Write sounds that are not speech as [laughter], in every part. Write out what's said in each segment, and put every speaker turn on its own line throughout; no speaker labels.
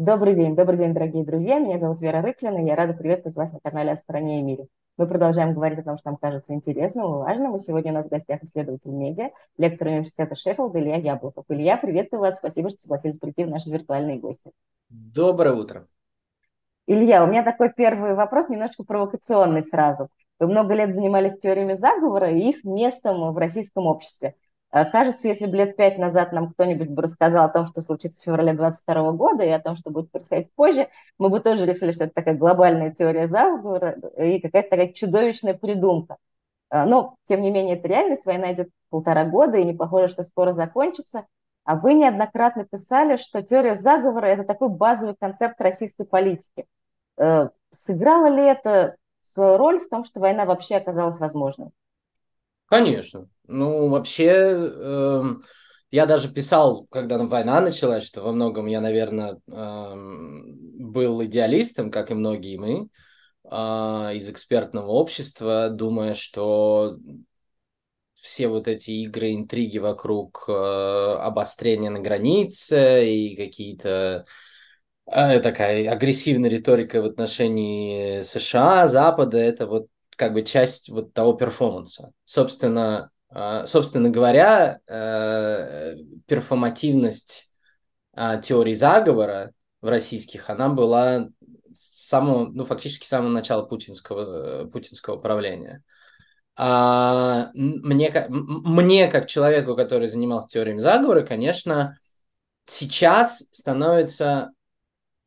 Добрый день, добрый день, дорогие друзья. Меня зовут Вера Рыклина, я рада приветствовать вас на канале «О стране и мире». Мы продолжаем говорить о том, что нам кажется интересным и важным. И сегодня у нас в гостях исследователь медиа, лектор университета Шеффилда Илья Яблоков. Илья, приветствую вас, спасибо, что согласились прийти в наши виртуальные гости.
Доброе утро.
Илья, у меня такой первый вопрос, немножко провокационный сразу. Вы много лет занимались теориями заговора и их местом в российском обществе. Э, кажется, если бы лет пять назад нам кто-нибудь бы рассказал о том, что случится в феврале 22 года, и о том, что будет происходить позже, мы бы тоже решили, что это такая глобальная теория заговора и какая-то такая чудовищная придумка. Э, но, тем не менее, это реальность. Война идет полтора года, и не похоже, что скоро закончится. А вы неоднократно писали, что теория заговора – это такой базовый концепт российской политики. Э, сыграло ли это свою роль в том, что война вообще оказалась возможной?
Конечно. Ну, вообще, э, я даже писал, когда война началась, что во многом я, наверное, э, был идеалистом, как и многие мы, э, из экспертного общества, думая, что все вот эти игры, интриги вокруг э, обострения на границе и какие-то э, такая агрессивная риторика в отношении США, Запада, это вот как бы часть вот того перформанса. Собственно, собственно говоря, э, перформативность а, теории заговора в российских, она была с самого, ну, фактически с самого начала путинского, путинского правления. А мне, мне, как человеку, который занимался теориями заговора, конечно, сейчас становится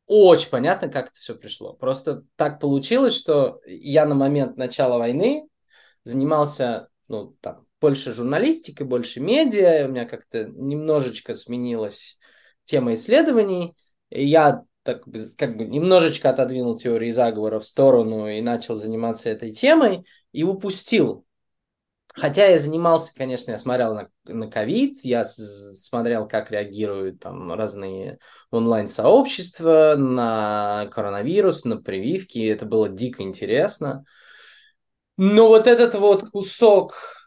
очень понятно, как это все пришло. Просто так получилось, что я на момент начала войны занимался, ну, там, больше журналистикой, больше медиа, у меня как-то немножечко сменилась тема исследований, и я так как бы немножечко отодвинул теории заговора в сторону и начал заниматься этой темой, и упустил Хотя я занимался, конечно, я смотрел на, COVID, я смотрел, как реагируют там разные онлайн-сообщества на коронавирус, на прививки, это было дико интересно. Но вот этот вот кусок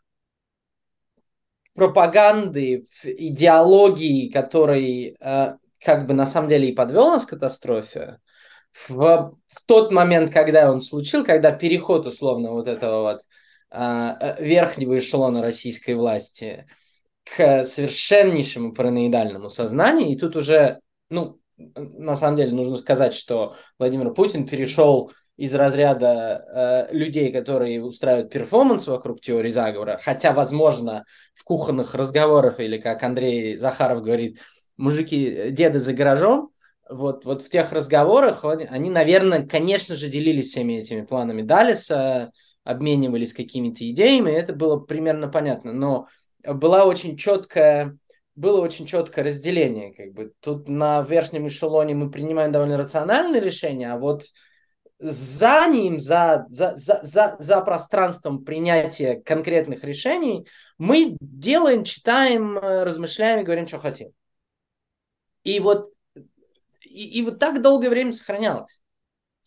пропаганды, идеологии, который э, как бы на самом деле и подвел нас к катастрофе, в, в тот момент, когда он случил, когда переход условно вот этого вот а, э, верхнего эшелона российской власти к совершеннейшему параноидальному сознанию. И тут уже, ну, на самом деле нужно сказать, что Владимир Путин перешел из разряда э, людей, которые устраивают перформанс вокруг теории заговора, хотя, возможно, в кухонных разговорах, или как Андрей Захаров говорит, мужики, деды за гаражом, вот, вот в тех разговорах они, наверное, конечно же, делились всеми этими планами Далиса, обменивались какими-то идеями, это было примерно понятно, но была очень четкая было очень четкое разделение. Как бы. Тут на верхнем эшелоне мы принимаем довольно рациональные решения, а вот за ним, за, за, за, за, за пространством принятия конкретных решений, мы делаем, читаем, размышляем и говорим, что хотим. И вот, и, и вот так долгое время сохранялось.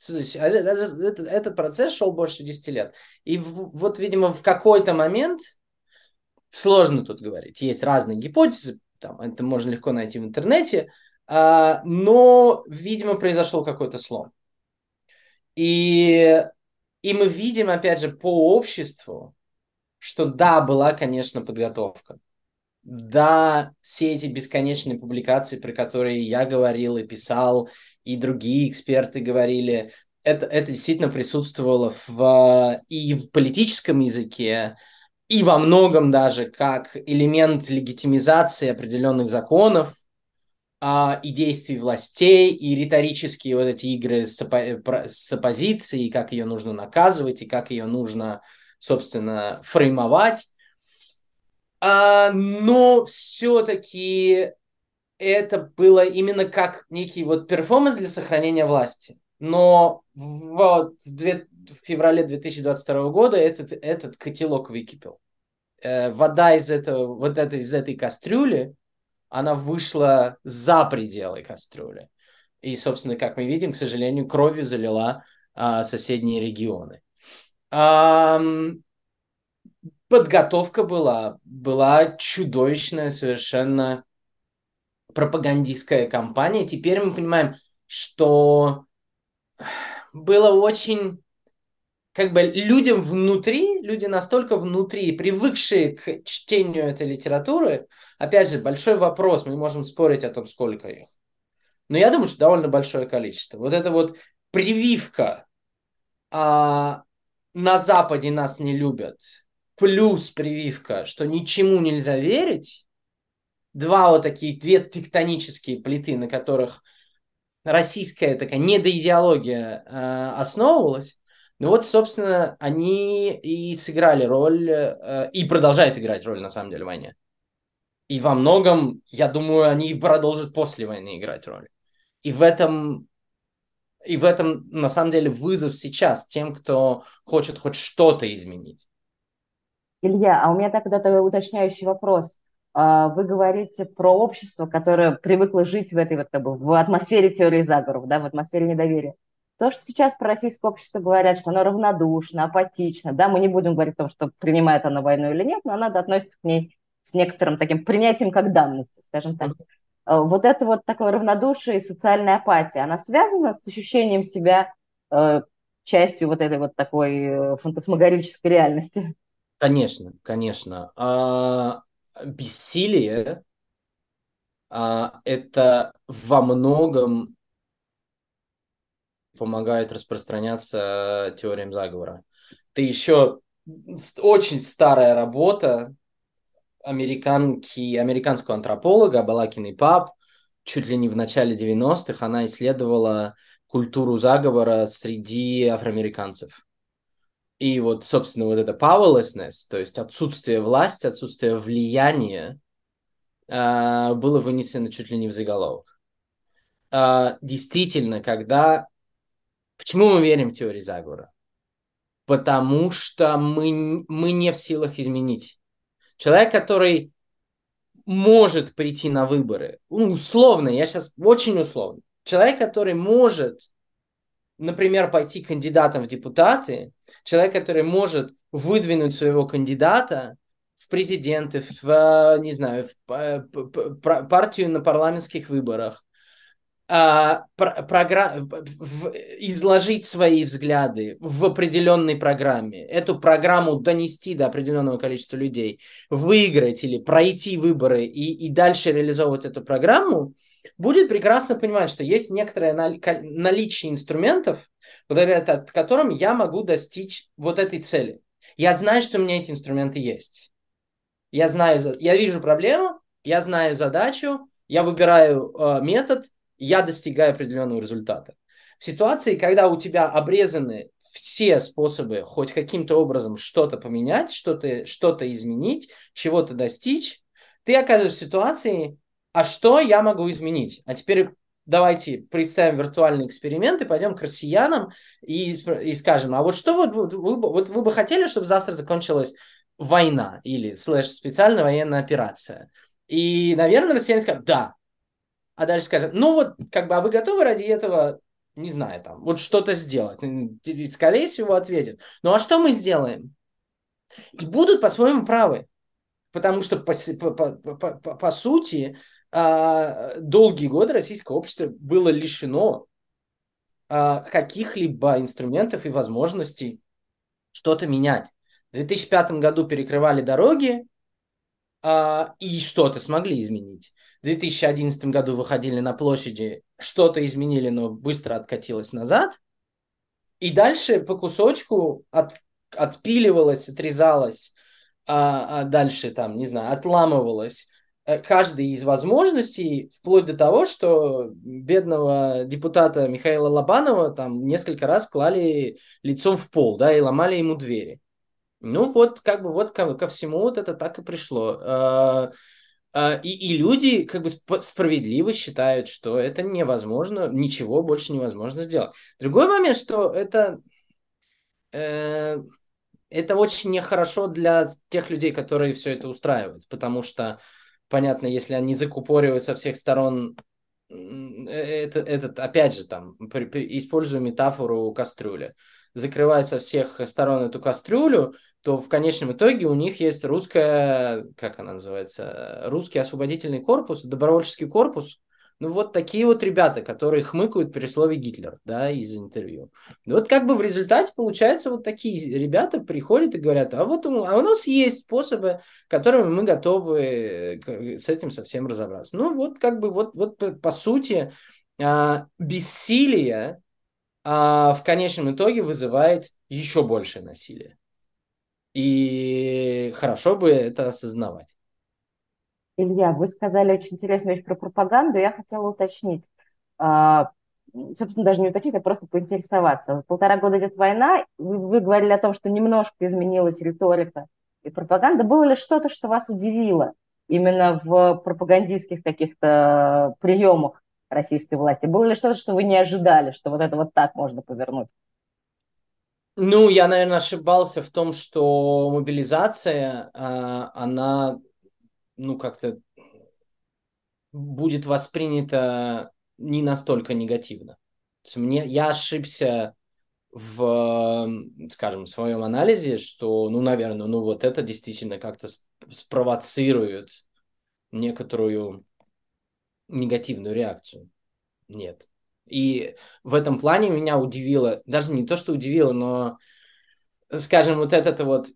А этот, этот процесс шел больше 10 лет. И вот, видимо, в какой-то момент, сложно тут говорить, есть разные гипотезы, там, это можно легко найти в интернете, а, но, видимо, произошел какой-то слом. И, и мы видим, опять же, по обществу, что да, была, конечно, подготовка. Да, все эти бесконечные публикации, про которые я говорил и писал, и другие эксперты говорили, это, это действительно присутствовало в, и в политическом языке, и во многом даже как элемент легитимизации определенных законов а, и действий властей, и риторические вот эти игры с, опо- с оппозицией, как ее нужно наказывать, и как ее нужно, собственно, фреймовать. А, но все-таки это было именно как некий вот перформанс для сохранения власти. Но в, в, две, в феврале 2022 года этот, этот котелок выкипел. Э, вода из, этого, вот это, из этой кастрюли, она вышла за пределы кастрюли. И, собственно, как мы видим, к сожалению, кровью залила а, соседние регионы. А, подготовка была, была чудовищная совершенно пропагандистская кампания. Теперь мы понимаем, что было очень как бы людям внутри, люди настолько внутри, привыкшие к чтению этой литературы, опять же, большой вопрос, мы можем спорить о том, сколько их. Но я думаю, что довольно большое количество. Вот это вот прививка а, на Западе нас не любят, плюс прививка, что ничему нельзя верить, два вот такие, две тектонические плиты, на которых российская такая недоидеология э, основывалась, ну вот, собственно, они и сыграли роль, э, и продолжают играть роль, на самом деле, в войне. И во многом, я думаю, они продолжат после войны играть роль. И в этом, и в этом, на самом деле, вызов сейчас тем, кто хочет хоть что-то изменить.
Илья, а у меня тогда уточняющий вопрос. А, вы говорите про общество, которое привыкло жить в этой вот как бы в атмосфере теории заговоров, да, в атмосфере недоверия. То, что сейчас про российское общество говорят, что оно равнодушно, апатично, да, мы не будем говорить о том, что принимает оно войну или нет, но оно относится к ней с некоторым таким принятием как данности, скажем так. А, вот это вот такое равнодушие и социальная апатия, она связана с ощущением себя э, частью вот этой вот такой э, фантасмагорической реальности?
Конечно, конечно. А, бессилие а, это во многом помогает распространяться теориям заговора. Это еще очень старая работа американки, американского антрополога Балакиной Пап, чуть ли не в начале 90-х, она исследовала культуру заговора среди афроамериканцев. И вот, собственно, вот это powerlessness, то есть отсутствие власти, отсутствие влияния, а, было вынесено чуть ли не в заголовок. А, действительно, когда... Почему мы верим в теории заговора? Потому что мы, мы не в силах изменить. Человек, который может прийти на выборы, ну, условно, я сейчас очень условно, человек, который может например, пойти кандидатом в депутаты, человек, который может выдвинуть своего кандидата в президенты, в, не знаю, в партию на парламентских выборах, а, программ, изложить свои взгляды в определенной программе, эту программу донести до определенного количества людей, выиграть или пройти выборы и, и дальше реализовывать эту программу, будет прекрасно понимать, что есть некоторое наличие инструментов, благодаря которым я могу достичь вот этой цели. Я знаю, что у меня эти инструменты есть. Я знаю, я вижу проблему, я знаю задачу, я выбираю э, метод, я достигаю определенного результата. В ситуации, когда у тебя обрезаны все способы хоть каким-то образом что-то поменять, что-то что изменить, чего-то достичь, ты оказываешься в ситуации, а что я могу изменить? А теперь давайте представим виртуальный эксперимент и пойдем к россиянам и, и скажем, а вот что вот, вот, вы, вот вы бы хотели, чтобы завтра закончилась война или слэш специальная военная операция? И, наверное, россияне скажут, да. А дальше скажут, ну вот, как бы, а вы готовы ради этого, не знаю, там, вот что-то сделать? Скорее всего, ответят, ну а что мы сделаем? И будут по-своему правы. Потому что, по, по, по, по, по сути, а, долгие годы российское общество было лишено а, каких-либо инструментов и возможностей что-то менять. В 2005 году перекрывали дороги а, и что-то смогли изменить. В 2011 году выходили на площади, что-то изменили, но быстро откатилось назад. И дальше по кусочку от, отпиливалось, отрезалось, а, а дальше там, не знаю, отламывалось Э, каждой из возможностей, вплоть до того, что бедного депутата Михаила Лобанова там несколько раз клали лицом в пол, да, и ломали ему двери. Ну вот, как бы вот ко, ко всему вот это так и пришло. А, и, и люди как бы справедливо считают, что это невозможно, ничего больше невозможно сделать. Другой момент, что это, э, это очень нехорошо для тех людей, которые все это устраивают, потому что понятно, если они закупоривают со всех сторон, э, это, этот, опять же, там, при, при, использую метафору кастрюли, закрывают со всех сторон эту кастрюлю, то в конечном итоге у них есть русская, как она называется, русский освободительный корпус, добровольческий корпус, Ну, вот такие вот ребята, которые хмыкают при слове Гитлер, да, из интервью. И вот как бы в результате получается вот такие ребята приходят и говорят, а вот у, а у нас есть способы, которыми мы готовы э, с этим совсем разобраться. Ну, вот как бы вот, вот по, по сути а, бессилие а, в конечном итоге вызывает еще большее насилие. И хорошо бы это осознавать.
Илья, вы сказали очень интересную вещь про пропаганду, я хотела уточнить. А, собственно, даже не уточнить, а просто поинтересоваться. Полтора года идет война, вы, вы говорили о том, что немножко изменилась риторика и пропаганда. Было ли что-то, что вас удивило именно в пропагандистских каких-то приемах российской власти? Было ли что-то, что вы не ожидали, что вот это вот так можно повернуть?
Ну, я, наверное, ошибался в том, что мобилизация, а, она ну, как-то будет воспринято не настолько негативно. То есть мне, я ошибся в, скажем, своем анализе, что, ну, наверное, ну вот это действительно как-то спровоцирует некоторую негативную реакцию. Нет. И в этом плане меня удивило, даже не то, что удивило, но, скажем, вот это вот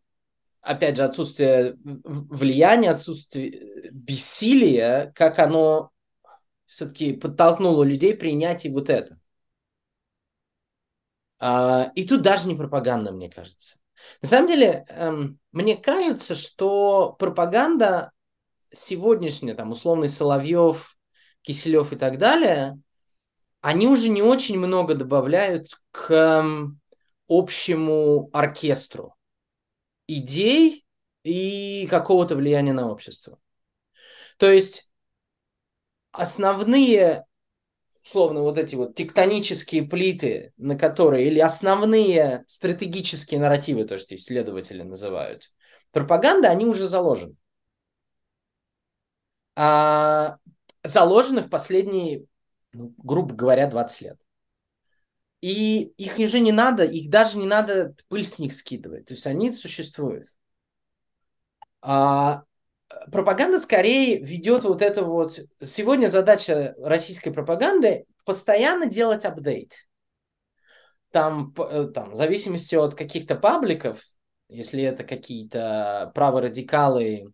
опять же, отсутствие влияния, отсутствие бессилия, как оно все-таки подтолкнуло людей принять и вот это. А, и тут даже не пропаганда, мне кажется. На самом деле, эм, мне кажется, что пропаганда сегодняшняя, там, условный Соловьев, Киселев и так далее, они уже не очень много добавляют к эм, общему оркестру идей и какого-то влияния на общество. То есть основные, условно, вот эти вот тектонические плиты, на которые, или основные стратегические нарративы, то, что исследователи называют, пропаганда, они уже заложены. А, заложены в последние, ну, грубо говоря, 20 лет. И их уже не надо, их даже не надо пыль с них скидывать. То есть они существуют. А пропаганда скорее ведет вот это вот... Сегодня задача российской пропаганды постоянно делать апдейт. Там, э, там, в зависимости от каких-то пабликов, если это какие-то праворадикалы,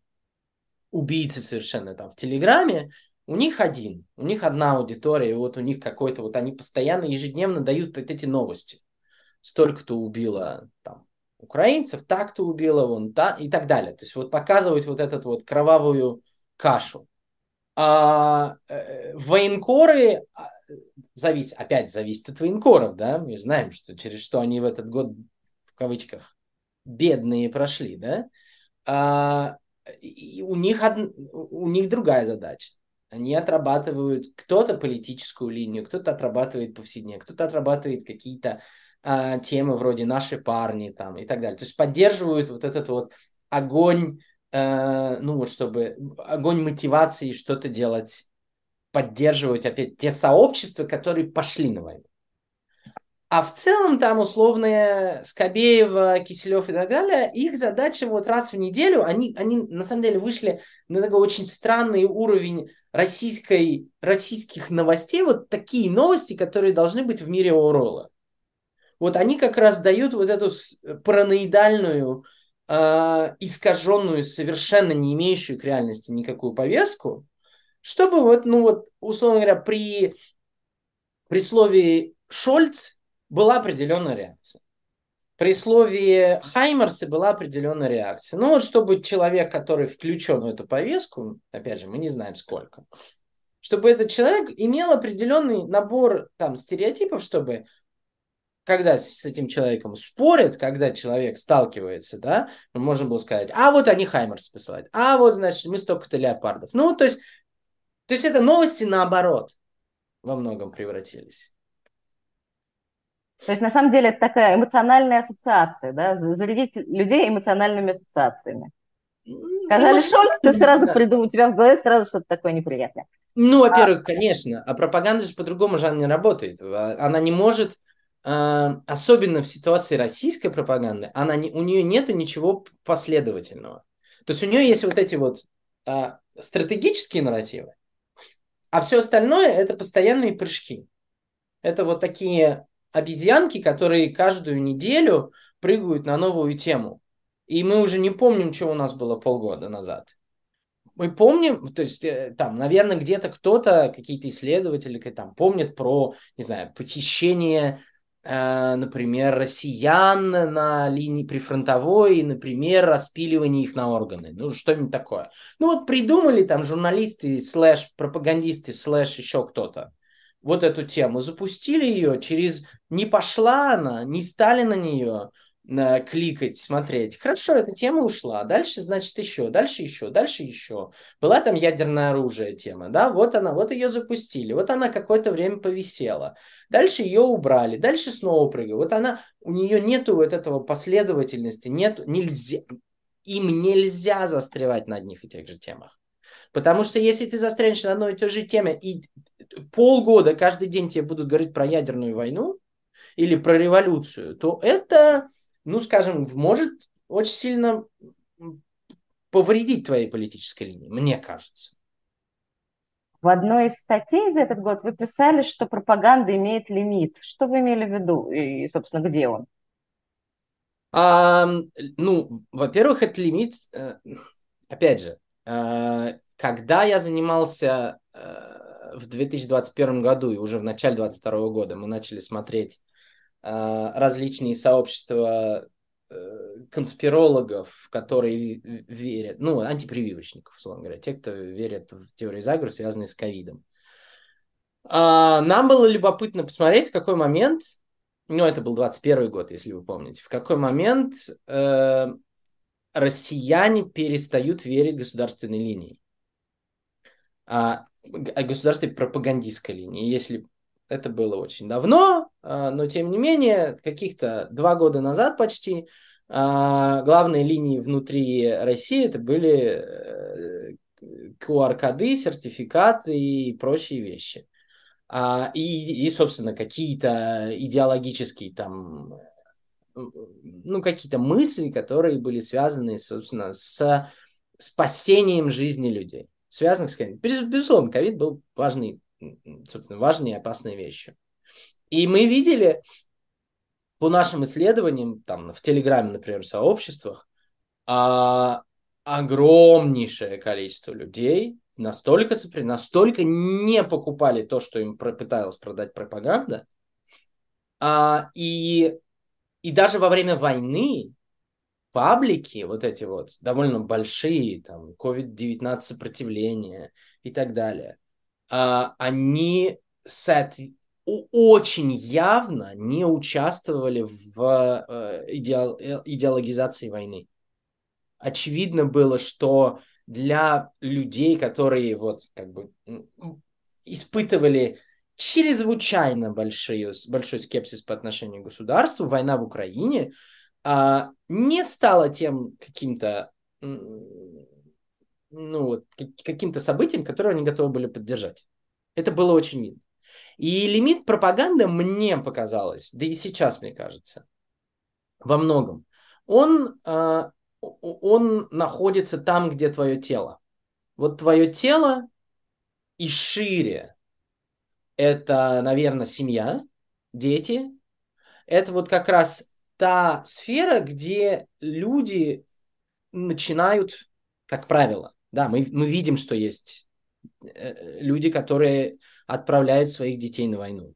убийцы совершенно там в Телеграме, у них один, у них одна аудитория, и вот у них какой-то, вот они постоянно, ежедневно дают вот эти новости. Столько-то убило там украинцев, так-то убило, вон, та, и так далее. То есть вот показывать вот эту вот кровавую кашу. А э, военкоры, а, зависит, опять зависит от военкоров, да, мы знаем, что через что они в этот год, в кавычках, бедные прошли, да, а, и у них, од... у них другая задача. Они отрабатывают кто-то политическую линию, кто-то отрабатывает повседневно, кто-то отрабатывает какие-то а, темы вроде «наши парни» там и так далее. То есть поддерживают вот этот вот огонь, э, ну вот чтобы огонь мотивации что-то делать, поддерживать опять те сообщества, которые пошли на войну. А в целом там условные Скобеева, Киселев и так далее, их задача вот раз в неделю, они, они на самом деле вышли на такой очень странный уровень российской, российских новостей, вот такие новости, которые должны быть в мире Орла. Вот они как раз дают вот эту параноидальную, э, искаженную, совершенно не имеющую к реальности никакую повестку, чтобы вот, ну вот, условно говоря, при, при слове Шольц была определенная реакция. При слове Хаймерса была определенная реакция. Ну вот, чтобы человек, который включен в эту повестку, опять же, мы не знаем сколько, чтобы этот человек имел определенный набор там стереотипов, чтобы когда с этим человеком спорят, когда человек сталкивается, да, можно было сказать, а вот они Хаймерс посылают, а вот, значит, мы столько-то леопардов. Ну, то есть, то есть это новости наоборот во многом превратились.
То есть, на самом деле, это такая эмоциональная ассоциация, да, зарядить людей эмоциональными ассоциациями. Сказали Шольц, ты сразу да. придумал, у тебя в голове сразу что-то такое неприятное.
Ну, а во-первых, а... конечно, а пропаганда же по-другому же не работает. А, она не может, а, особенно в ситуации российской пропаганды, она не, у нее нет ничего последовательного. То есть у нее есть вот эти вот стратегические нарративы, А все остальное это постоянные прыжки. Это вот такие обезьянки, которые каждую неделю прыгают на новую тему. И мы уже не помним, что у нас было полгода назад. Мы помним, то есть э, там, наверное, где-то кто-то, какие-то исследователи там помнят про, не знаю, похищение Э, например, россиян на линии прифронтовой, например, распиливание их на органы, ну, что-нибудь такое. Ну, вот придумали там журналисты, слэш, пропагандисты, слэш, еще кто-то вот эту тему, запустили ее, через не пошла она, не стали на нее, Э, кликать, смотреть. Хорошо, эта тема ушла. Дальше, значит, еще, дальше еще, дальше еще. Была там ядерное оружие тема, да, вот она, вот ее запустили, вот она какое-то время повисела. Дальше ее убрали, дальше снова прыгаю. Вот она, у нее нету вот этого последовательности, нет, нельзя, им нельзя застревать на одних и тех же темах. Потому что если ты застрянешь на одной и той же теме, и полгода каждый день тебе будут говорить про ядерную войну или про революцию, то это ну, скажем, может очень сильно повредить твоей политической линии, мне кажется.
В одной из статей за этот год вы писали, что пропаганда имеет лимит. Что вы имели в виду и, собственно, где он?
А, ну, во-первых, это лимит, э, опять же, э, когда я занимался э, в 2021 году и уже в начале 2022 года мы начали смотреть а, различные сообщества э, конспирологов, которые верят, ну, антипрививочников, условно говоря, те, кто верят в теории заговора, связанные с ковидом. А, нам было любопытно посмотреть, в какой момент, ну, это был 21 год, если вы помните, в какой момент э, россияне перестают верить государственной линии, а, государственной пропагандистской линии. Если это было очень давно, а, но тем не менее, каких-то два года назад почти а, главные линии внутри России это были QR-коды, э, сертификаты и прочие вещи. И, и, собственно, какие-то идеологические там, ну, какие-то мысли, которые были связаны, собственно, с спасением жизни людей, связанных с ковидом. Безусловно, ковид был важный собственно, важные и опасные вещи. И мы видели по нашим исследованиям, там, в Телеграме, например, в сообществах, а, огромнейшее количество людей настолько, настолько не покупали то, что им пыталась продать пропаганда, а, и, и даже во время войны паблики, вот эти вот довольно большие, там, COVID-19 сопротивление и так далее, а, они с очень явно не участвовали в э, идеал, э, идеологизации войны. Очевидно было, что для людей, которые вот как бы испытывали чрезвычайно большие, большой скепсис по отношению к государству, война в Украине а, не стала тем каким-то ну, вот, каким-то событием, которое они готовы были поддержать. Это было очень видно. И лимит пропаганды мне показалось, да и сейчас мне кажется, во многом, он, э, он находится там, где твое тело. Вот твое тело и шире. Это, наверное, семья, дети. Это вот как раз та сфера, где люди начинают, как правило, да, мы, мы видим, что есть э, люди, которые отправляют своих детей на войну.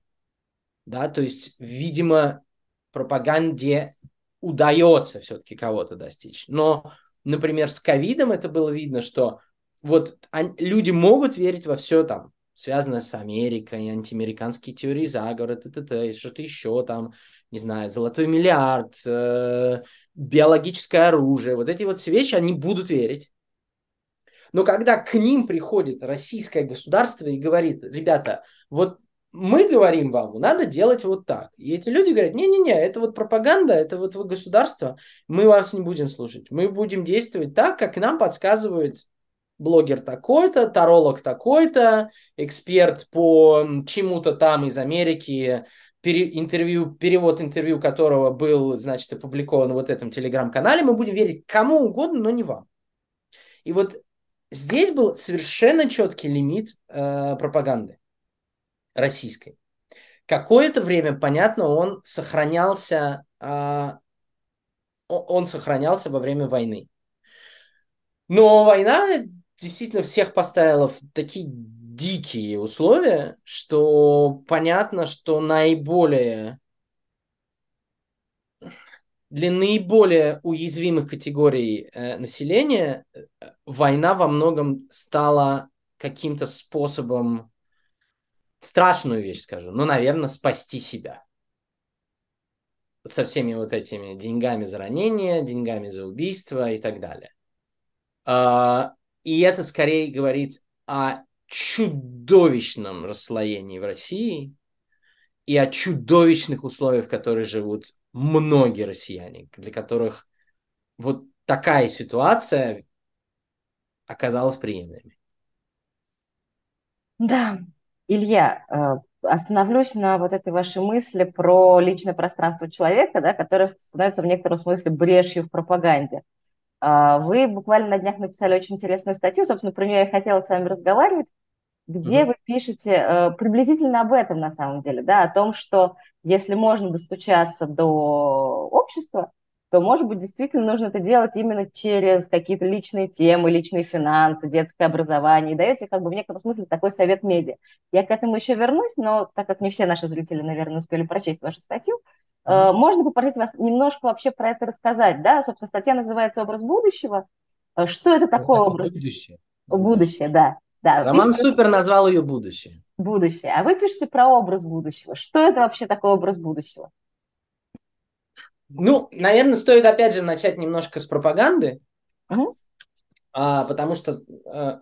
Да, то есть, видимо, пропаганде удается все-таки кого-то достичь. Но, например, с ковидом это было видно, что вот люди могут верить во все там, связанное с Америкой, антиамериканские теории заговора, т -т -т, что-то еще там, не знаю, золотой миллиард, э, биологическое оружие, вот эти вот все вещи, они будут верить. Но когда к ним приходит российское государство и говорит, ребята, вот мы говорим вам, надо делать вот так. И эти люди говорят, не-не-не, это вот пропаганда, это вот вы государство, мы вас не будем слушать. Мы будем действовать так, как нам подсказывает блогер такой-то, таролог такой-то, эксперт по чему-то там из Америки, пере, интервью, перевод интервью которого был, значит, опубликован вот этом телеграм-канале, мы будем верить кому угодно, но не вам. И вот здесь был совершенно четкий лимит э, пропаганды российской. Какое-то время, понятно, он сохранялся, э, он сохранялся во время войны. Но война действительно всех поставила в такие дикие условия, что понятно, что наиболее для наиболее уязвимых категорий э, населения э, война во многом стала каким-то способом, страшную вещь скажу, ну, наверное, спасти себя. со всеми вот этими деньгами за ранение, деньгами за убийство и так далее. А, и это скорее говорит о чудовищном расслоении в России и о чудовищных условиях, в которых живут многие россияне, для которых вот такая ситуация оказалась приемлемой.
Да, Илья, э, остановлюсь на вот этой вашей мысли про личное пространство человека, да, которое становится в некотором смысле брешью в пропаганде. А, вы буквально на днях написали очень интересную статью, собственно, про нее я хотела с вами разговаривать, где mm-hmm. вы пишете э, приблизительно об этом на самом деле, да, о том, что если можно достучаться до общества, то, может быть, действительно нужно это делать именно через какие-то личные темы, личные финансы, детское образование. И даете как бы в некотором смысле такой совет медиа. Я к этому еще вернусь, но так как не все наши зрители, наверное, успели прочесть вашу статью, mm-hmm. можно попросить вас немножко вообще про это рассказать. Да, собственно, статья называется «Образ будущего». Э, что это такое образ?
Будущее.
Будущее, да. Да.
Роман пишите... Супер назвал ее «Будущее».
Будущее. А вы пишете про образ будущего. Что это вообще такой образ будущего?
Ну, наверное, стоит опять же начать немножко с пропаганды,
угу.
а, потому что а,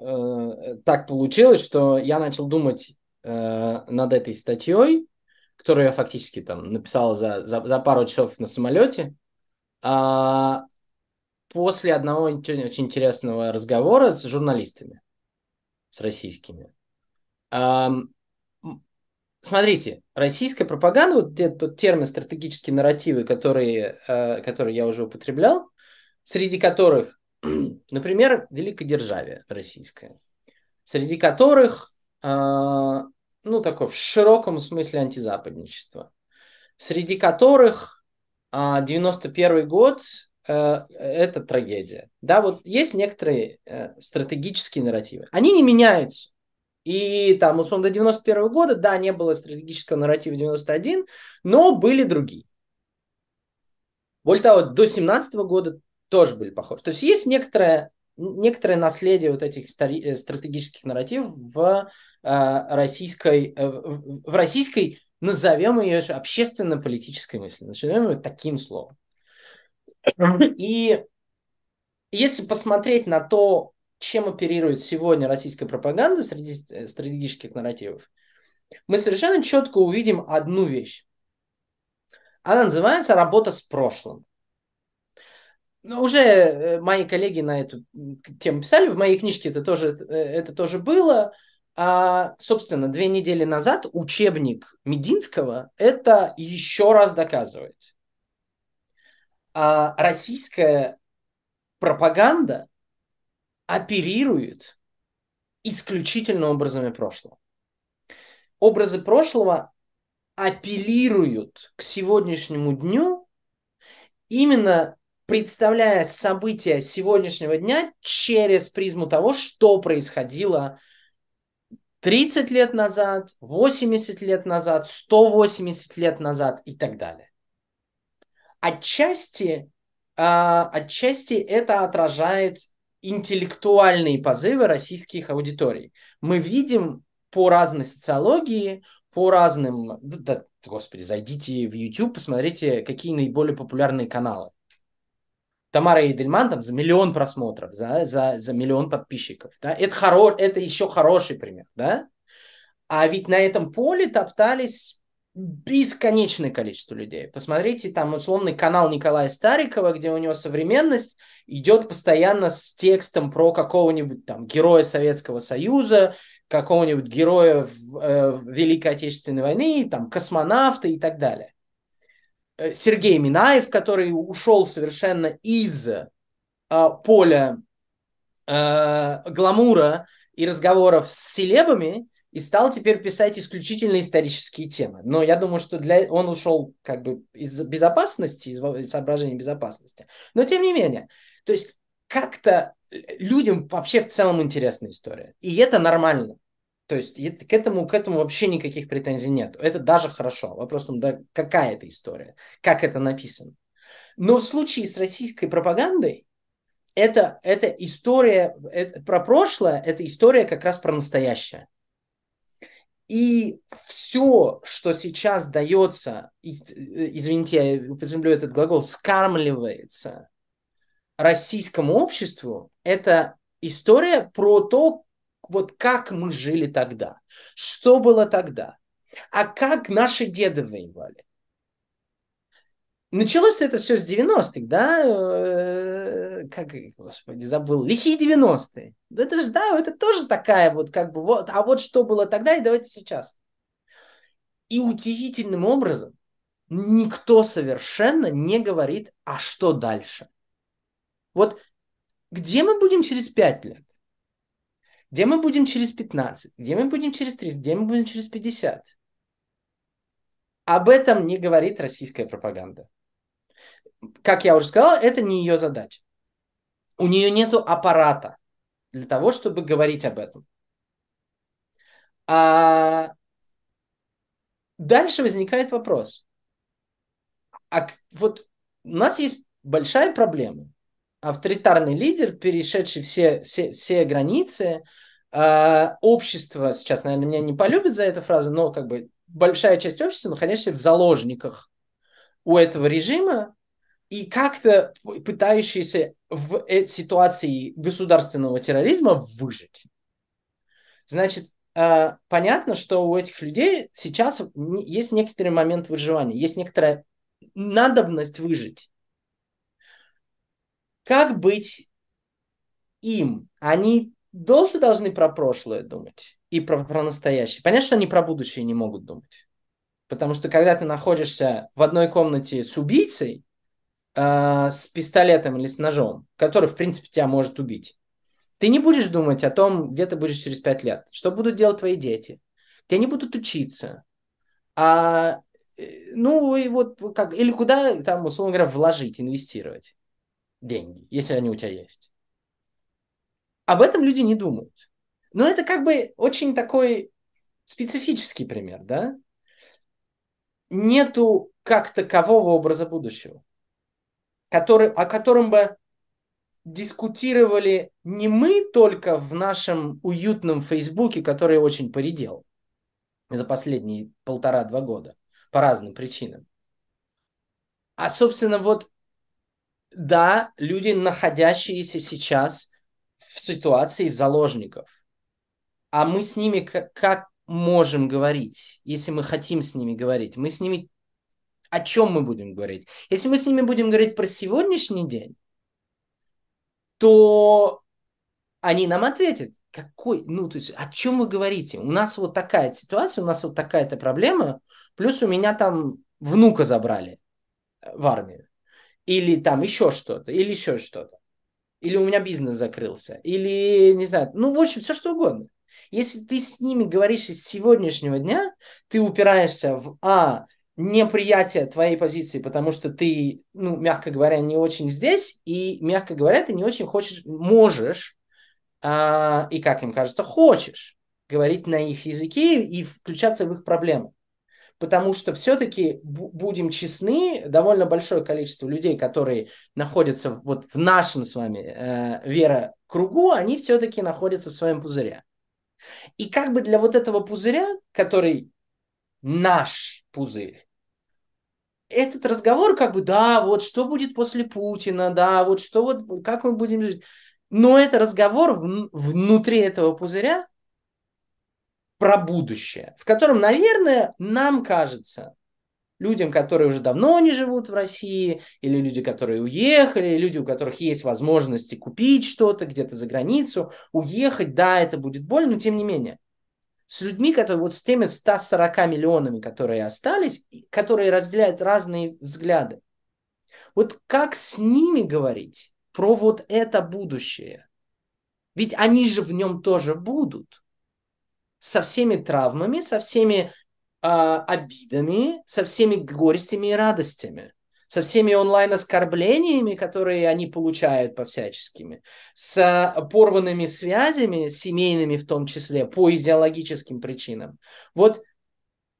а, так получилось, что я начал думать а, над этой статьей, которую я фактически там написал за, за, за пару часов на самолете, а, после одного очень интересного разговора с журналистами, с российскими. А, смотрите, российская пропаганда, вот тот термин стратегические нарративы, которые, э, которые я уже употреблял, среди которых, [clears throat] например, великодержавие российское, среди которых, э, ну, такое в широком смысле антизападничество, среди которых 91 э, год это трагедия. Да, вот есть некоторые стратегические нарративы. Они не меняются. И там, условно, до 91 года, да, не было стратегического нарратива 91, но были другие. Более того, до 17 года тоже были похожи. То есть есть некоторое, некоторое наследие вот этих э, стратегических нарративов в э, российской, э, в российской, назовем ее общественно-политической мысли, назовем ее таким словом. И если посмотреть на то, чем оперирует сегодня российская пропаганда среди э, стратегических нарративов, мы совершенно четко увидим одну вещь. Она называется «Работа с прошлым». Но уже э, мои коллеги на эту тему писали, в моей книжке это тоже, э, это тоже было. А, собственно, две недели назад учебник Мединского это еще раз доказывает. А российская пропаганда оперирует исключительно образами прошлого. Образы прошлого апеллируют к сегодняшнему дню, именно представляя события сегодняшнего дня через призму того, что происходило 30 лет назад, 80 лет назад, 180 лет назад и так далее. Отчасти, э, отчасти это отражает интеллектуальные позывы российских аудиторий. Мы видим по разной социологии, по разным... Да, господи, зайдите в YouTube, посмотрите, какие наиболее популярные каналы. Тамара Эйдельман там за миллион просмотров, за, за, за миллион подписчиков. Да? Это, хоро... это еще хороший пример. Да? А ведь на этом поле топтались бесконечное количество людей. Посмотрите, там условный канал Николая Старикова, где у него современность идет постоянно с текстом про какого-нибудь там героя Советского Союза, какого-нибудь героя э, Великой Отечественной войны, там космонавта и так далее. Э, Сергей Минаев, который ушел совершенно из э, поля э, гламура и разговоров с селебами и стал теперь писать исключительно исторические темы. Но я думаю, что для он ушел как бы из безопасности, из соображений безопасности. Но тем не менее, то есть как-то людям вообще в целом интересная история. И это нормально. То есть к этому, к этому вообще никаких претензий нет. Это даже хорошо. Вопрос да, какая это история, как это написано. Но в случае с российской пропагандой это, это история это, про прошлое, это история как раз про настоящее. И все, что сейчас дается, извините, я употреблю этот глагол, скармливается российскому обществу, это история про то, вот как мы жили тогда, что было тогда, а как наши деды воевали. Началось это все с 90-х, да? Э, как, господи, забыл. Лихие 90-е. Это же, да, это тоже такая вот, как бы, вот, а вот что было тогда, и давайте сейчас. И удивительным образом никто совершенно не говорит, а что дальше. Вот где мы будем через 5 лет? Где мы будем через 15? Где мы будем через 30? Где мы будем через 50? Об этом не говорит российская пропаганда как я уже сказал, это не ее задача. У нее нет аппарата для того, чтобы говорить об этом. А дальше возникает вопрос. А вот у нас есть большая проблема. Авторитарный лидер, перешедший все, все, все границы, э, общество, сейчас, наверное, меня не полюбит за эту фразу, но как бы большая часть общества, находящаяся в заложниках у этого режима, и как-то пытающиеся в ситуации государственного терроризма выжить. Значит, э, понятно, что у этих людей сейчас есть некоторый момент выживания, есть некоторая надобность выжить. Как быть им? Они тоже должны про прошлое думать и про, про настоящее. Понятно, что они про будущее не могут думать. Потому что когда ты находишься в одной комнате с убийцей, э, с пистолетом или с ножом, который, в принципе, тебя может убить, ты не будешь думать о том, где ты будешь через пять лет, что будут делать твои дети, где они будут учиться, а, э, ну и вот как, или куда там, условно говоря, вложить, инвестировать деньги, если они у тебя есть. Об этом люди не думают. Но это как бы очень такой специфический пример, да? Нету как такового образа будущего который, о котором бы дискутировали не мы только в нашем уютном Фейсбуке, который очень поредел за последние полтора-два года по разным причинам. А, собственно, вот, да, люди, находящиеся сейчас в ситуации заложников. А мы с ними как, как можем говорить, если мы хотим с ними говорить? Мы с ними о чем мы будем говорить. Если мы с ними будем говорить про сегодняшний день, то они нам ответят, какой, ну, то есть, о чем вы говорите? У нас вот такая ситуация, у нас вот такая-то проблема, плюс у меня там внука забрали в армию, или там еще что-то, или еще что-то, или у меня бизнес закрылся, или, не знаю, ну, в общем, все что угодно. Если ты с ними говоришь из сегодняшнего дня, ты упираешься в, а, неприятие твоей позиции, потому что ты, ну, мягко говоря, не очень здесь, и, мягко говоря, ты не очень хочешь, можешь, а, и, как им кажется, хочешь говорить на их языке и включаться в их проблемы. Потому что все-таки, будем честны, довольно большое количество людей, которые находятся вот в нашем с вами э, вера кругу, они все-таки находятся в своем пузыре. И как бы для вот этого пузыря, который наш пузырь, этот разговор как бы, да, вот что будет после Путина, да, вот что вот, как мы будем жить. Но это разговор в, внутри этого пузыря про будущее, в котором, наверное, нам кажется, людям, которые уже давно не живут в России, или люди, которые уехали, люди, у которых есть возможности купить что-то где-то за границу, уехать, да, это будет больно, но тем не менее – с людьми, которые вот с теми 140 миллионами, которые остались, которые разделяют разные взгляды. Вот как с ними говорить про вот это будущее? Ведь они же в нем тоже будут. Со всеми травмами, со всеми э, обидами, со всеми горестями и радостями со всеми онлайн-оскорблениями, которые они получают по всяческими, с порванными связями, семейными в том числе, по идеологическим причинам. Вот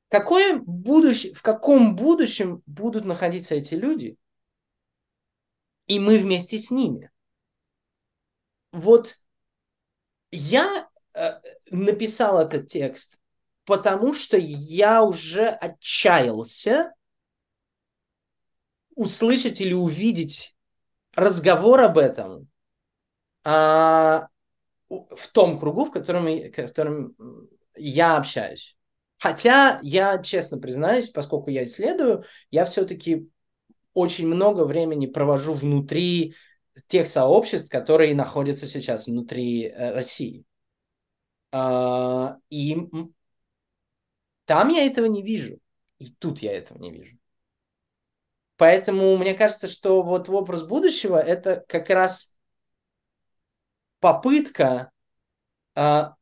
какое будущее, в каком будущем будут находиться эти люди, и мы вместе с ними. Вот я э, написал этот текст, потому что я уже отчаялся услышать или увидеть разговор об этом а, в том кругу, в котором, в котором я общаюсь. Хотя я честно признаюсь, поскольку я исследую, я все-таки очень много времени провожу внутри тех сообществ, которые находятся сейчас внутри э, России. А, и там я этого не вижу. И тут я этого не вижу. Поэтому мне кажется, что вот вопрос будущего это как раз попытка а,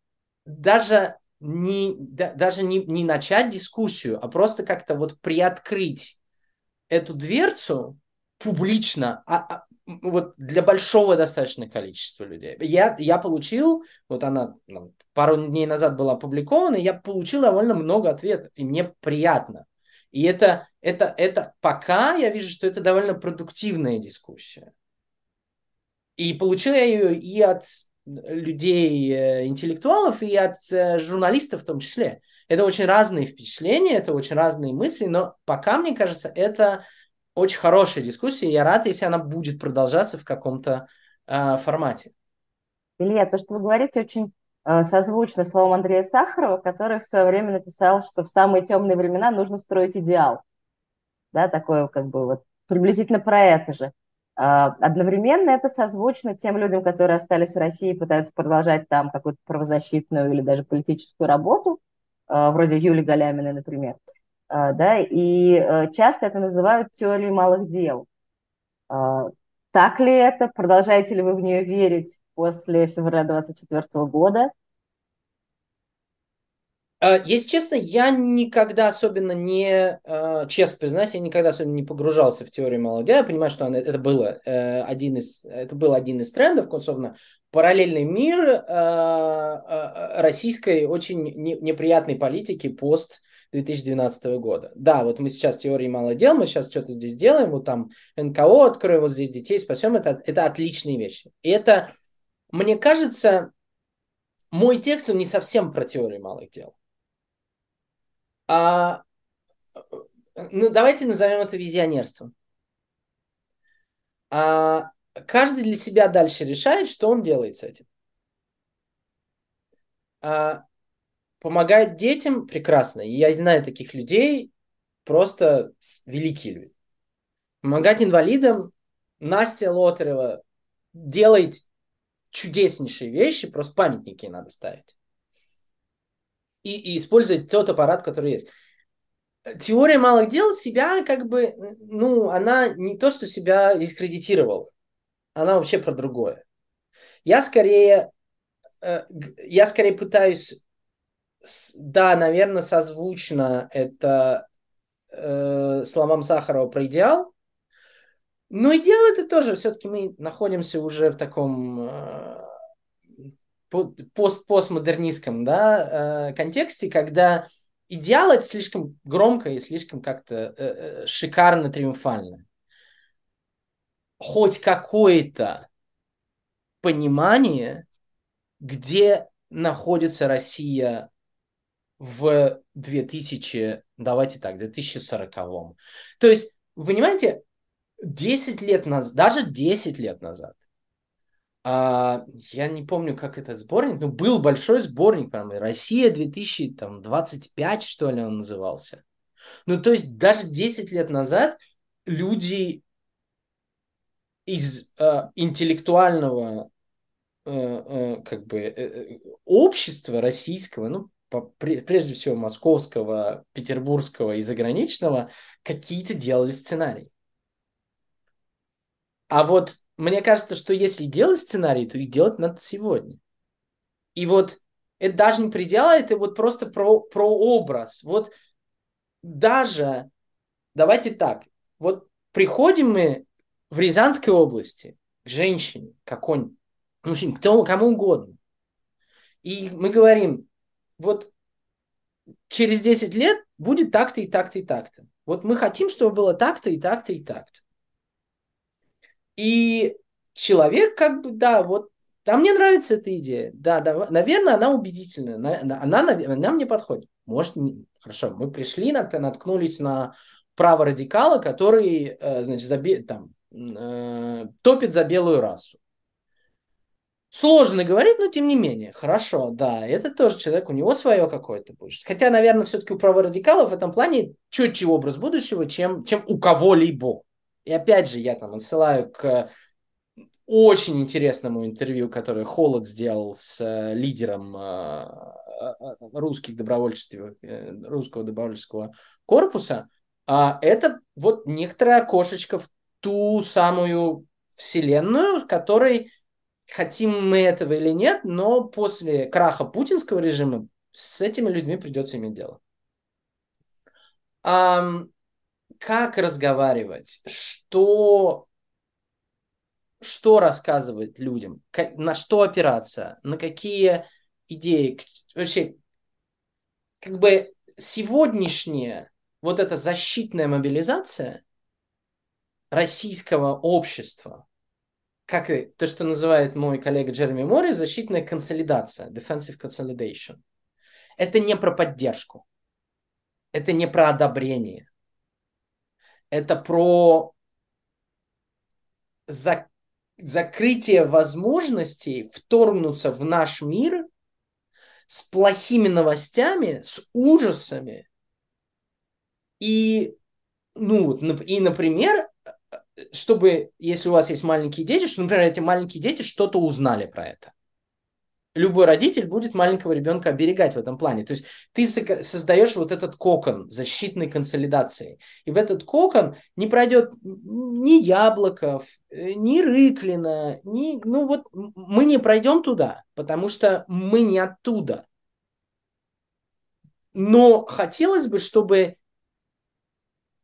даже не да, даже не, не начать дискуссию, а просто как-то вот приоткрыть эту дверцу публично, а, а, вот для большого достаточно количества людей. Я, я получил, вот она ну, пару дней назад была опубликована, я получил довольно много ответов, и мне приятно. И это, это, это пока я вижу, что это довольно продуктивная дискуссия. И получил я ее и от людей, э, интеллектуалов, и от э, журналистов в том числе. Это очень разные впечатления, это очень разные мысли, но пока, мне кажется, это очень хорошая дискуссия. Я рад, если она будет продолжаться в каком-то э, формате.
Илья, то, что вы говорите, очень созвучно словом Андрея Сахарова, который в свое время написал, что в самые темные времена нужно строить идеал. Да, такое как бы вот приблизительно про это же. А, одновременно это созвучно тем людям, которые остались в России и пытаются продолжать там какую-то правозащитную или даже политическую работу, э, вроде Юли Галяминой, например. А, да, и э, часто это называют теорией малых дел. Так ли это? Продолжаете ли вы в нее верить после февраля 24 года?
А, если честно, я никогда особенно не, а, честно признаюсь, я никогда особенно не погружался в теорию молодя. Я понимаю, что это, было э, один из, это был один из трендов, собственно, параллельный мир а, российской очень неприятной политики пост 2012 года. Да, вот мы сейчас теории мало дел, мы сейчас что-то здесь делаем, вот там НКО откроем, вот здесь детей спасем, это, это отличные вещи. И это, мне кажется, мой текст, он не совсем про теорию малых дел. А, ну, давайте назовем это визионерством. А, каждый для себя дальше решает, что он делает с этим. А, помогает детям прекрасно. И я знаю таких людей, просто великие люди. Помогать инвалидам Настя Лотарева делает чудеснейшие вещи, просто памятники надо ставить и, и использовать тот аппарат, который есть. Теория малых дел себя как бы, ну, она не то, что себя дискредитировала, она вообще про другое. Я скорее, э, я скорее пытаюсь, да, наверное, созвучно это э, словам Сахарова про идеал, но идеал это тоже, все-таки мы находимся уже в таком э, пост постмодернистском да, э, контексте, когда идеал это слишком громко и слишком как-то э, шикарно, триумфально. Хоть какое-то понимание, где находится Россия в 2000, давайте так, 2040. -м. То есть, вы понимаете, 10 лет назад, даже 10 лет назад, а, я не помню, как этот сборник, но был большой сборник, прям Россия 2025, что ли, он назывался. Ну, то есть даже 10 лет назад люди из э, интеллектуального э, э, как бы э, э общества российского, ну, по, прежде всего московского, петербургского и заграничного, какие-то делали сценарии. А вот мне кажется, что если делать сценарий, то их делать надо сегодня. И вот это даже не предел, это вот просто про, про образ. Вот даже, давайте так, вот приходим мы в Рязанской области к женщине, какой-нибудь, мужчине, кто, кому угодно, и мы говорим, вот через 10 лет будет так-то и так-то и так-то. Вот мы хотим, чтобы было так-то и так-то и так-то. И человек как бы, да, вот, да, мне нравится эта идея. Да, да, наверное, она убедительная. Она, она, она мне подходит. Может, не, хорошо, мы пришли, наткнулись на право радикала, который, э, значит, за, там, э, топит за белую расу. Сложно говорить, но тем не менее. Хорошо, да, это тоже человек, у него свое какое-то будет. Хотя, наверное, все-таки у праворадикалов в этом плане четче образ будущего, чем, чем у кого-либо. И опять же, я там отсылаю к очень интересному интервью, которое Холод сделал с э, лидером э, э, русских добровольчеств, русского добровольческого корпуса. А это вот некоторая окошечко в ту самую вселенную, в которой хотим мы этого или нет, но после краха путинского режима с этими людьми придется иметь дело. А, как разговаривать? Что, что рассказывать людям? Как, на что опираться? На какие идеи? Вообще, как бы сегодняшняя вот эта защитная мобилизация российского общества – как то, что называет мой коллега Джереми Мори, защитная консолидация, defensive consolidation. Это не про поддержку. Это не про одобрение. Это про за, закрытие возможностей вторгнуться в наш мир с плохими новостями, с ужасами. И, ну, и, например, чтобы, если у вас есть маленькие дети, что, например, эти маленькие дети что-то узнали про это. Любой родитель будет маленького ребенка оберегать в этом плане. То есть ты создаешь вот этот кокон защитной консолидации. И в этот кокон не пройдет ни Яблоков, э, ни Рыклина, ни... Ну вот мы не пройдем туда, потому что мы не оттуда. Но хотелось бы, чтобы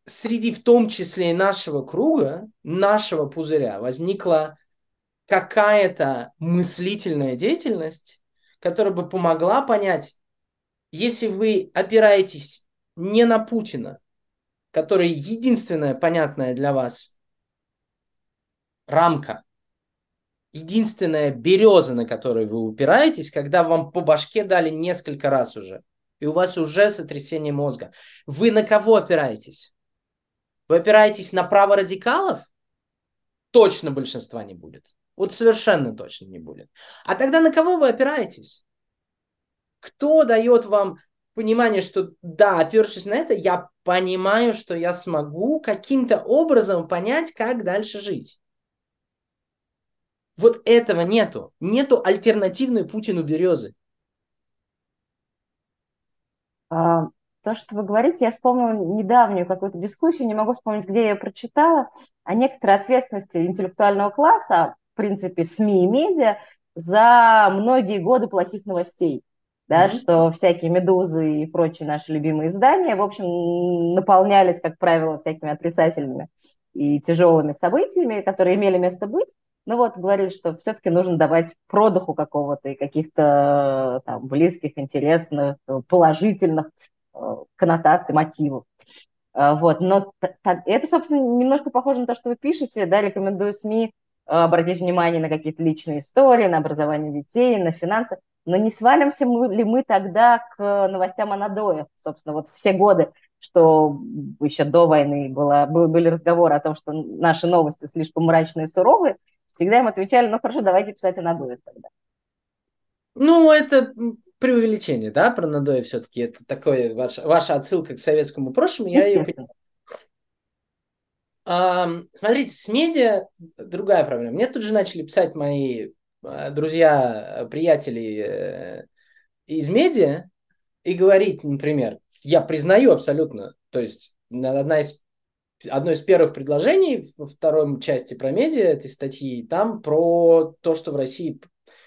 среди в том числе и нашего круга, нашего пузыря возникла какая-то мыслительная деятельность, которая бы помогла понять, если вы опираетесь не на Путина, который единственная понятная для вас рамка, единственная береза, на которой вы упираетесь, когда вам по башке дали несколько раз уже, и у вас уже сотрясение мозга. Вы на кого опираетесь? Вы опираетесь на право радикалов? Точно большинства не будет. Вот совершенно точно не будет. А тогда на кого вы опираетесь? Кто дает вам понимание, что да, опершись на это, я понимаю, что я смогу каким-то образом понять, как дальше жить. Вот этого нету. Нету альтернативной Путину березы.
А, то, что вы говорите, я вспомнила недавнюю какую-то дискуссию, не могу вспомнить, где я ее прочитала, о некоторой ответственности интеллектуального класса, в принципе, СМИ и медиа, за многие годы плохих новостей. Да, mm-hmm. что всякие медузы и прочие наши любимые издания, в общем, наполнялись, как правило, всякими отрицательными и тяжелыми событиями, которые имели место быть. Ну вот, говорили, что все-таки нужно давать продуху какого-то и каких-то там близких, интересных, положительных Э, коннотаций, мотивов. Э, вот. Но это, собственно, немножко похоже на то, что вы пишете. Да, рекомендую СМИ обратить внимание на какие-то личные истории, на образование детей, на финансы. Но не свалимся ли мы тогда к новостям о надоях? Собственно, вот все годы, что еще до войны было, были разговоры о том, что наши новости слишком мрачные и суровые, всегда им отвечали, ну хорошо, давайте писать о надоях тогда.
Ну, это преувеличение, да, про надои все-таки. Это такое ваша, ваша отсылка к советскому прошлому, я ее понимаю. Смотрите, с медиа другая проблема. Мне тут же начали писать мои а, друзья, приятели э, из медиа и говорить, например, я признаю абсолютно, то есть одна из одно из первых предложений во второй части про медиа этой статьи, там про то, что в России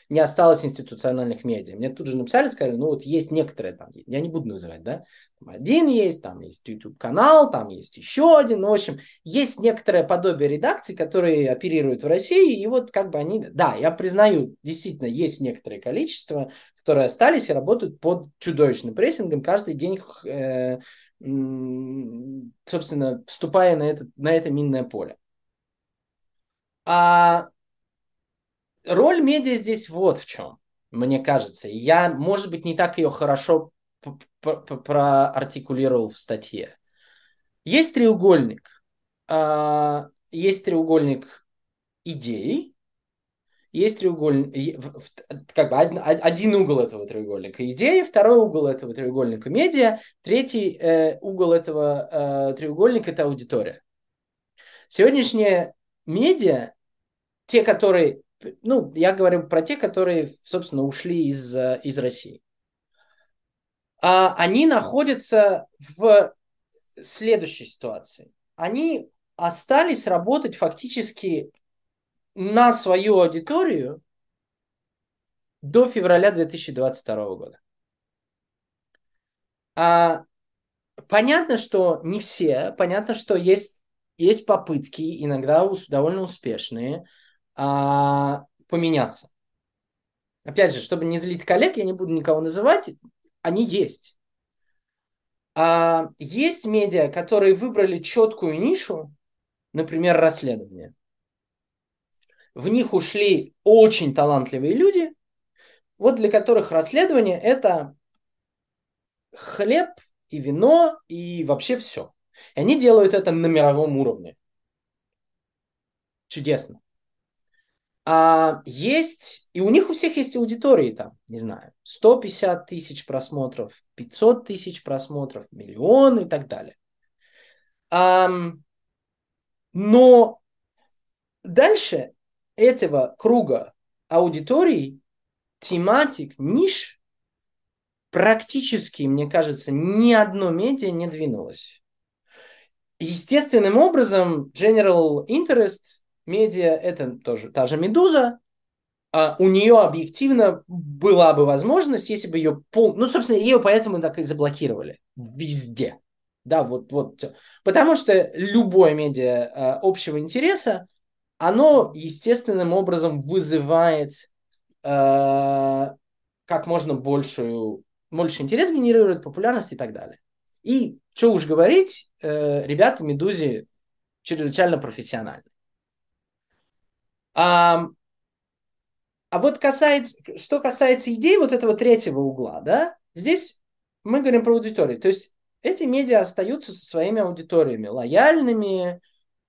не осталось институциональных медиа. Мне тут же написали, сказали, ну вот есть некоторые там, я не буду называть, да, там один есть, там есть YouTube-канал, там есть еще один, ну, в общем, есть некоторое подобие редакций, которые оперируют в России, и вот как бы они, да, я признаю, действительно, есть некоторое количество, которые остались и работают под чудовищным прессингом, каждый день э, собственно, вступая на это, на это минное поле. А роль медиа здесь вот в чем, мне кажется. Я, может быть, не так ее хорошо проартикулировал в статье. Есть треугольник. А, есть треугольник идей, есть треугольник, как бы один угол этого треугольника идея, второй угол этого треугольника медиа, третий э, угол этого э, треугольника это аудитория. Сегодняшние медиа, те, которые, ну, я говорю про те, которые, собственно, ушли из, из России, а, они находятся в следующей ситуации. Они остались работать фактически на свою аудиторию до февраля 2022 года. А, понятно, что не все, понятно, что есть, есть попытки, иногда довольно успешные, а, поменяться. Опять же, чтобы не злить коллег, я не буду никого называть, они есть. А, есть медиа, которые выбрали четкую нишу, например, расследование в них ушли очень талантливые люди, вот для которых расследование это хлеб и вино и вообще все. И они делают это на мировом уровне. Чудесно. А есть, и у них у всех есть аудитории там, не знаю, 150 тысяч просмотров, 500 тысяч просмотров, миллион и так далее. А, но дальше этого круга аудиторий, тематик, ниш, практически, мне кажется, ни одно медиа не двинулось. Естественным образом, General Interest медиа, это тоже та же Медуза, а у нее объективно была бы возможность, если бы ее пол... Ну, собственно, ее поэтому так и заблокировали. Везде. Да, вот, вот. Потому что любое медиа а, общего интереса, оно естественным образом вызывает э, как можно большую, больше интерес генерирует, популярность и так далее. И что уж говорить, э, ребята Медузи чрезвычайно профессиональны. А, а вот касается, что касается идей вот этого третьего угла, да, здесь мы говорим про аудиторию. То есть эти медиа остаются со своими аудиториями, лояльными,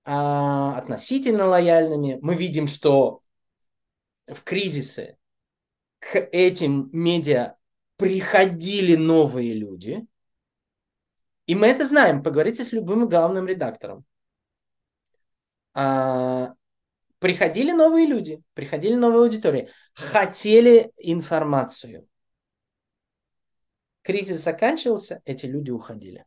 а, относительно лояльными. Мы видим, что в кризисы к этим медиа приходили новые люди. И мы это знаем. Поговорите с любым главным редактором. А, приходили новые люди, приходили новые аудитории, хотели информацию. Кризис заканчивался, эти люди уходили.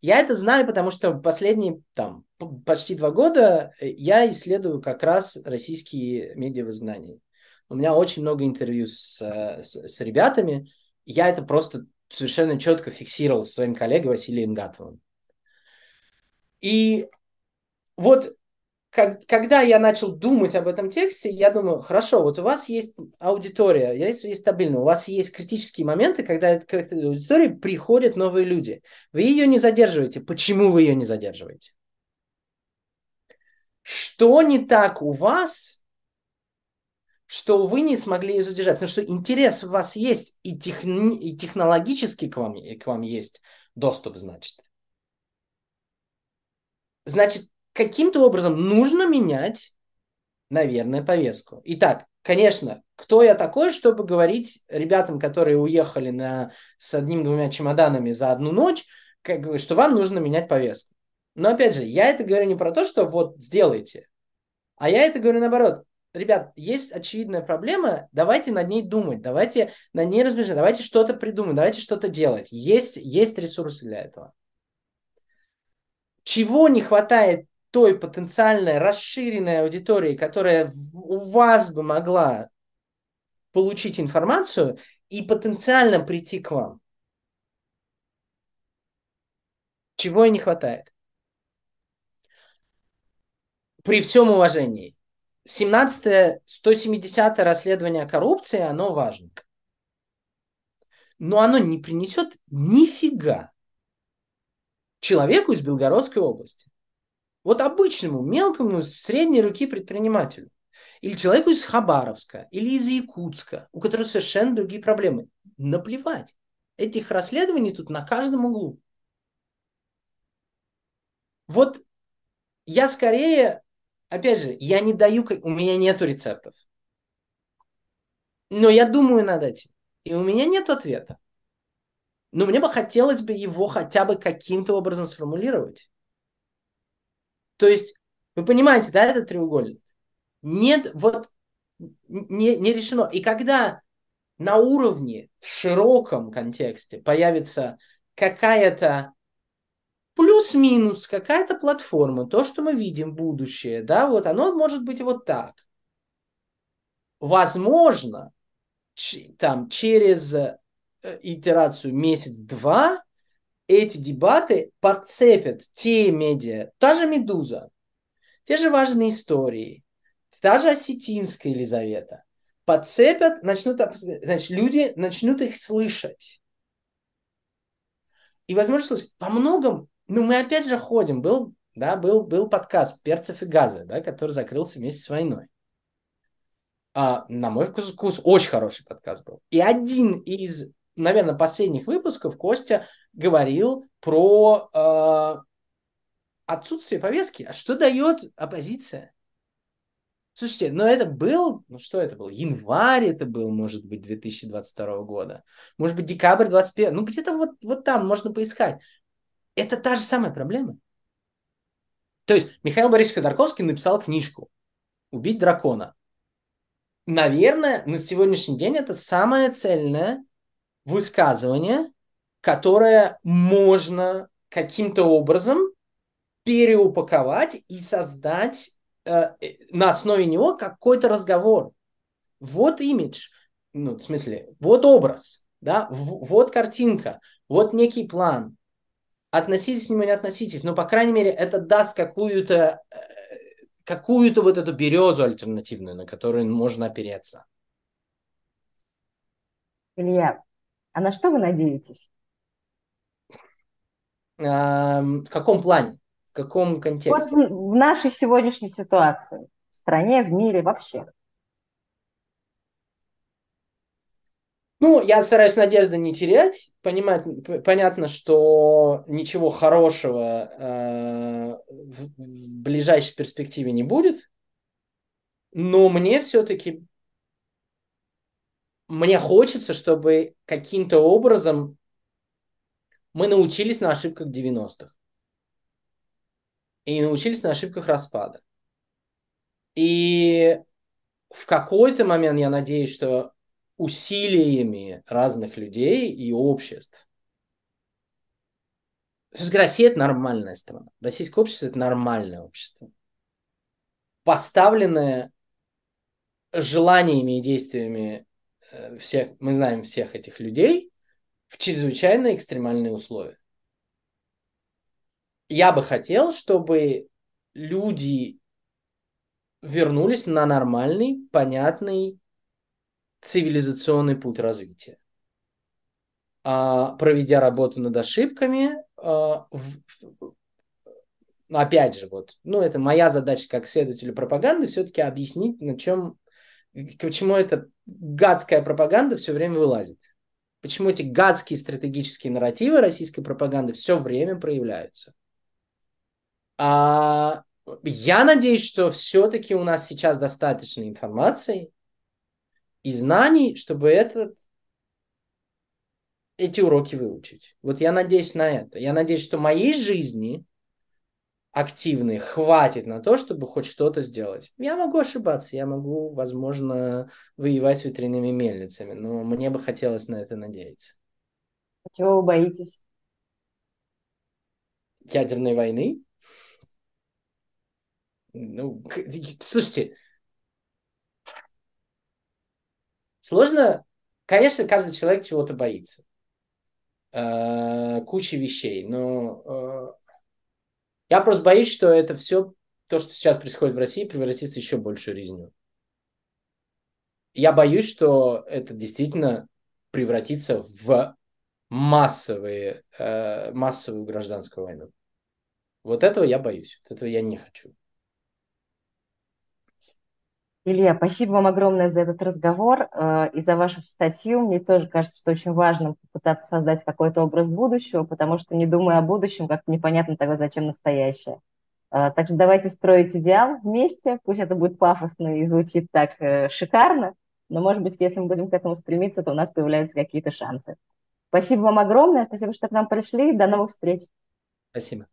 Я это знаю, потому что последние там, почти два года э, я исследую как раз российские медиа в изгнании. У меня очень много интервью с, э, с, с ребятами. Я это просто совершенно четко фиксировал со своим коллегой Василием Гатовым. И вот как, когда я начал думать об этом тексте, я думаю, хорошо, вот у вас есть аудитория, есть, есть стабильно, у вас есть критические моменты, когда к этой аудитории приходят новые люди. Вы ее не задерживаете. Почему вы ее не задерживаете? Что не так у вас, что вы не смогли ее задержать? Потому что интерес у вас есть, и, техни- и технологически к вам, и к вам есть доступ, значит. Значит, каким-то образом нужно менять, наверное, повестку. Итак, конечно, кто я такой, чтобы говорить ребятам, которые уехали на, с одним-двумя чемоданами за одну ночь, как, что вам нужно менять повестку. Но опять же, я это говорю не про то, что вот сделайте, а я это говорю наоборот. Ребят, есть очевидная проблема, давайте над ней думать, давайте над ней размышлять, давайте что-то придумать, давайте что-то делать. Есть, есть ресурсы для этого. чего не хватает той потенциальной расширенной аудитории, которая у вас бы могла получить информацию и потенциально прийти к вам. Чего и не хватает. При всем уважении. 17 170 расследование коррупции, оно важно. Но оно не принесет нифига человеку из Белгородской области. Вот обычному, мелкому, средней руки предпринимателю. Или человеку из Хабаровска, или из Якутска, у которого совершенно другие проблемы. Наплевать. Этих расследований тут на каждом углу. Вот я скорее, опять же, я не даю, у меня нету рецептов. Но я думаю над этим. И у меня нет ответа. Но мне бы хотелось бы его хотя бы каким-то образом сформулировать. То есть, вы понимаете, да, этот треугольник? Нет, вот не, не решено. И когда на уровне, в широком контексте появится какая-то плюс-минус, какая-то платформа, то, что мы видим будущее, да, вот оно может быть вот так. Возможно, там через э, итерацию месяц-два эти дебаты подцепят те медиа, та же «Медуза», те же важные истории, та же осетинская Елизавета, подцепят, начнут, значит, люди начнут их слышать. И, возможно, слышать. Во многом, ну, мы опять же ходим, был, да, был, был подкаст «Перцев и газы», да, который закрылся вместе с войной. А, на мой вкус, вкус очень хороший подкаст был. И один из, наверное, последних выпусков Костя говорил про э, отсутствие повестки. А что дает оппозиция? Слушайте, но это был, ну что это был, январь это был, может быть, 2022 года, может быть, декабрь 21, ну где-то вот, вот там можно поискать. Это та же самая проблема. То есть Михаил Борисович Ходорковский написал книжку «Убить дракона». Наверное, на сегодняшний день это самое цельное высказывание, которое можно каким-то образом переупаковать и создать э, на основе него какой-то разговор. Вот имидж, ну, в смысле, вот образ, да, в, вот картинка, вот некий план. Относитесь к нему, не относитесь, но, по крайней мере, это даст какую-то э, какую-то вот эту березу альтернативную, на которую можно опереться.
Илья, а на что вы надеетесь?
В каком плане? В каком контексте?
Вот в нашей сегодняшней ситуации, в стране, в мире вообще.
Ну, я стараюсь надежды не терять. Понимать, понятно, что ничего хорошего э, в, в ближайшей перспективе не будет. Но мне все-таки мне хочется, чтобы каким-то образом мы научились на ошибках 90-х. И научились на ошибках распада. И в какой-то момент я надеюсь, что усилиями разных людей и обществ. Россия – это нормальная страна. Российское общество – это нормальное общество. Поставленное желаниями и действиями э, всех, мы знаем всех этих людей, в чрезвычайно экстремальные условия. Я бы хотел, чтобы люди вернулись на нормальный, понятный, цивилизационный путь развития. А, проведя работу над ошибками, а, опять же, вот, ну, это моя задача как следователя пропаганды, все-таки объяснить, на чем, почему эта гадская пропаганда все время вылазит. Почему эти гадские стратегические нарративы российской пропаганды все время проявляются. А, я надеюсь, что все-таки у нас сейчас достаточно информации и знаний, чтобы этот, эти уроки выучить. Вот я надеюсь на это. Я надеюсь, что моей жизни активной хватит на то, чтобы хоть что-то сделать. Я могу ошибаться, я могу, возможно, воевать с ветряными мельницами, но мне бы хотелось на это надеяться.
Чего вы боитесь?
Ядерной войны? Ну, слушайте, сложно, конечно, каждый человек чего-то боится. Э, куча вещей, но э, я просто боюсь, что это все, то, что сейчас происходит в России, превратится еще большую резню. Я боюсь, что это действительно превратится в массовые, э, массовую гражданскую войну. Вот этого я боюсь, вот этого я не хочу.
Илья, спасибо вам огромное за этот разговор э, и за вашу статью. Мне тоже кажется, что очень важно попытаться создать какой-то образ будущего, потому что не думая о будущем, как непонятно тогда, зачем настоящее. Э, так что давайте строить идеал вместе. Пусть это будет пафосно и звучит так э, шикарно, но, может быть, если мы будем к этому стремиться, то у нас появляются какие-то шансы. Спасибо вам огромное, спасибо, что к нам пришли. До новых встреч.
Спасибо.